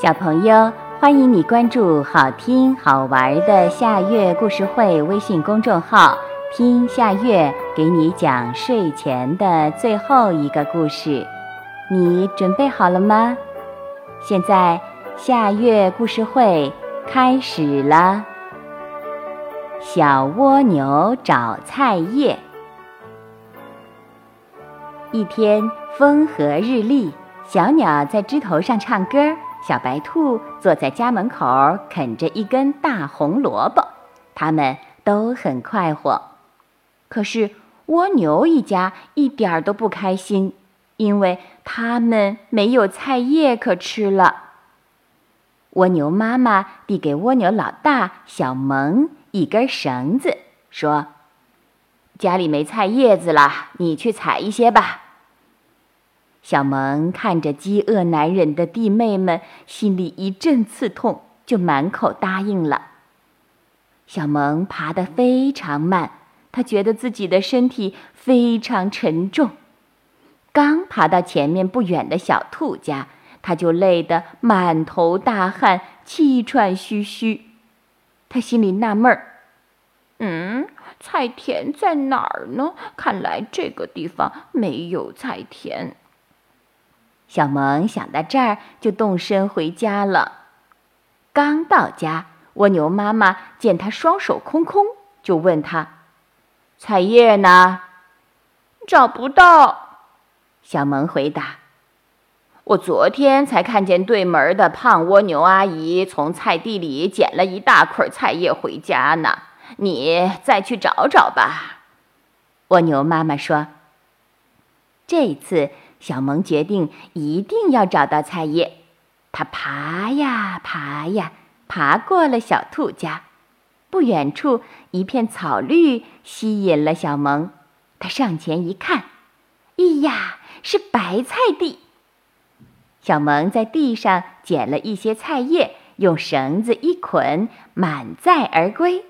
小朋友，欢迎你关注好听好玩的夏月故事会微信公众号，听夏月给你讲睡前的最后一个故事。你准备好了吗？现在夏月故事会开始了。小蜗牛找菜叶。一天风和日丽，小鸟在枝头上唱歌。小白兔坐在家门口啃着一根大红萝卜，他们都很快活。可是蜗牛一家一点儿都不开心，因为他们没有菜叶可吃了。蜗牛妈妈递给蜗牛老大小萌一根绳子，说：“家里没菜叶子了，你去采一些吧。”小萌看着饥饿难忍的弟妹们，心里一阵刺痛，就满口答应了。小萌爬得非常慢，他觉得自己的身体非常沉重。刚爬到前面不远的小兔家，他就累得满头大汗，气喘吁吁。他心里纳闷儿：“嗯，菜田在哪儿呢？看来这个地方没有菜田。”小萌想到这儿，就动身回家了。刚到家，蜗牛妈妈见他双手空空，就问他：“菜叶呢？”“找不到。”小萌回答。“我昨天才看见对门的胖蜗牛阿姨从菜地里捡了一大捆菜叶回家呢。你再去找找吧。”蜗牛妈妈说。这次。小萌决定一定要找到菜叶，他爬呀爬呀，爬过了小兔家。不远处一片草绿吸引了小萌，他上前一看，咿呀，是白菜地。小萌在地上捡了一些菜叶，用绳子一捆，满载而归。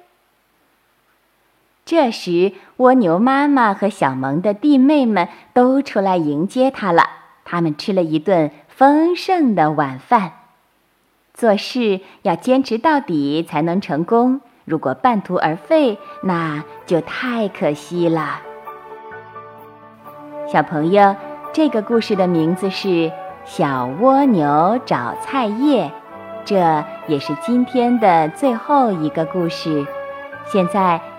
这时，蜗牛妈妈和小萌的弟妹们都出来迎接他了。他们吃了一顿丰盛的晚饭。做事要坚持到底才能成功，如果半途而废，那就太可惜了。小朋友，这个故事的名字是《小蜗牛找菜叶》，这也是今天的最后一个故事。现在。